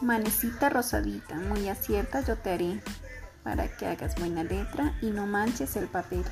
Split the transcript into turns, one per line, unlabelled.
Manecita rosadita, muy acierta yo te haré, para que hagas buena letra y no manches el papel.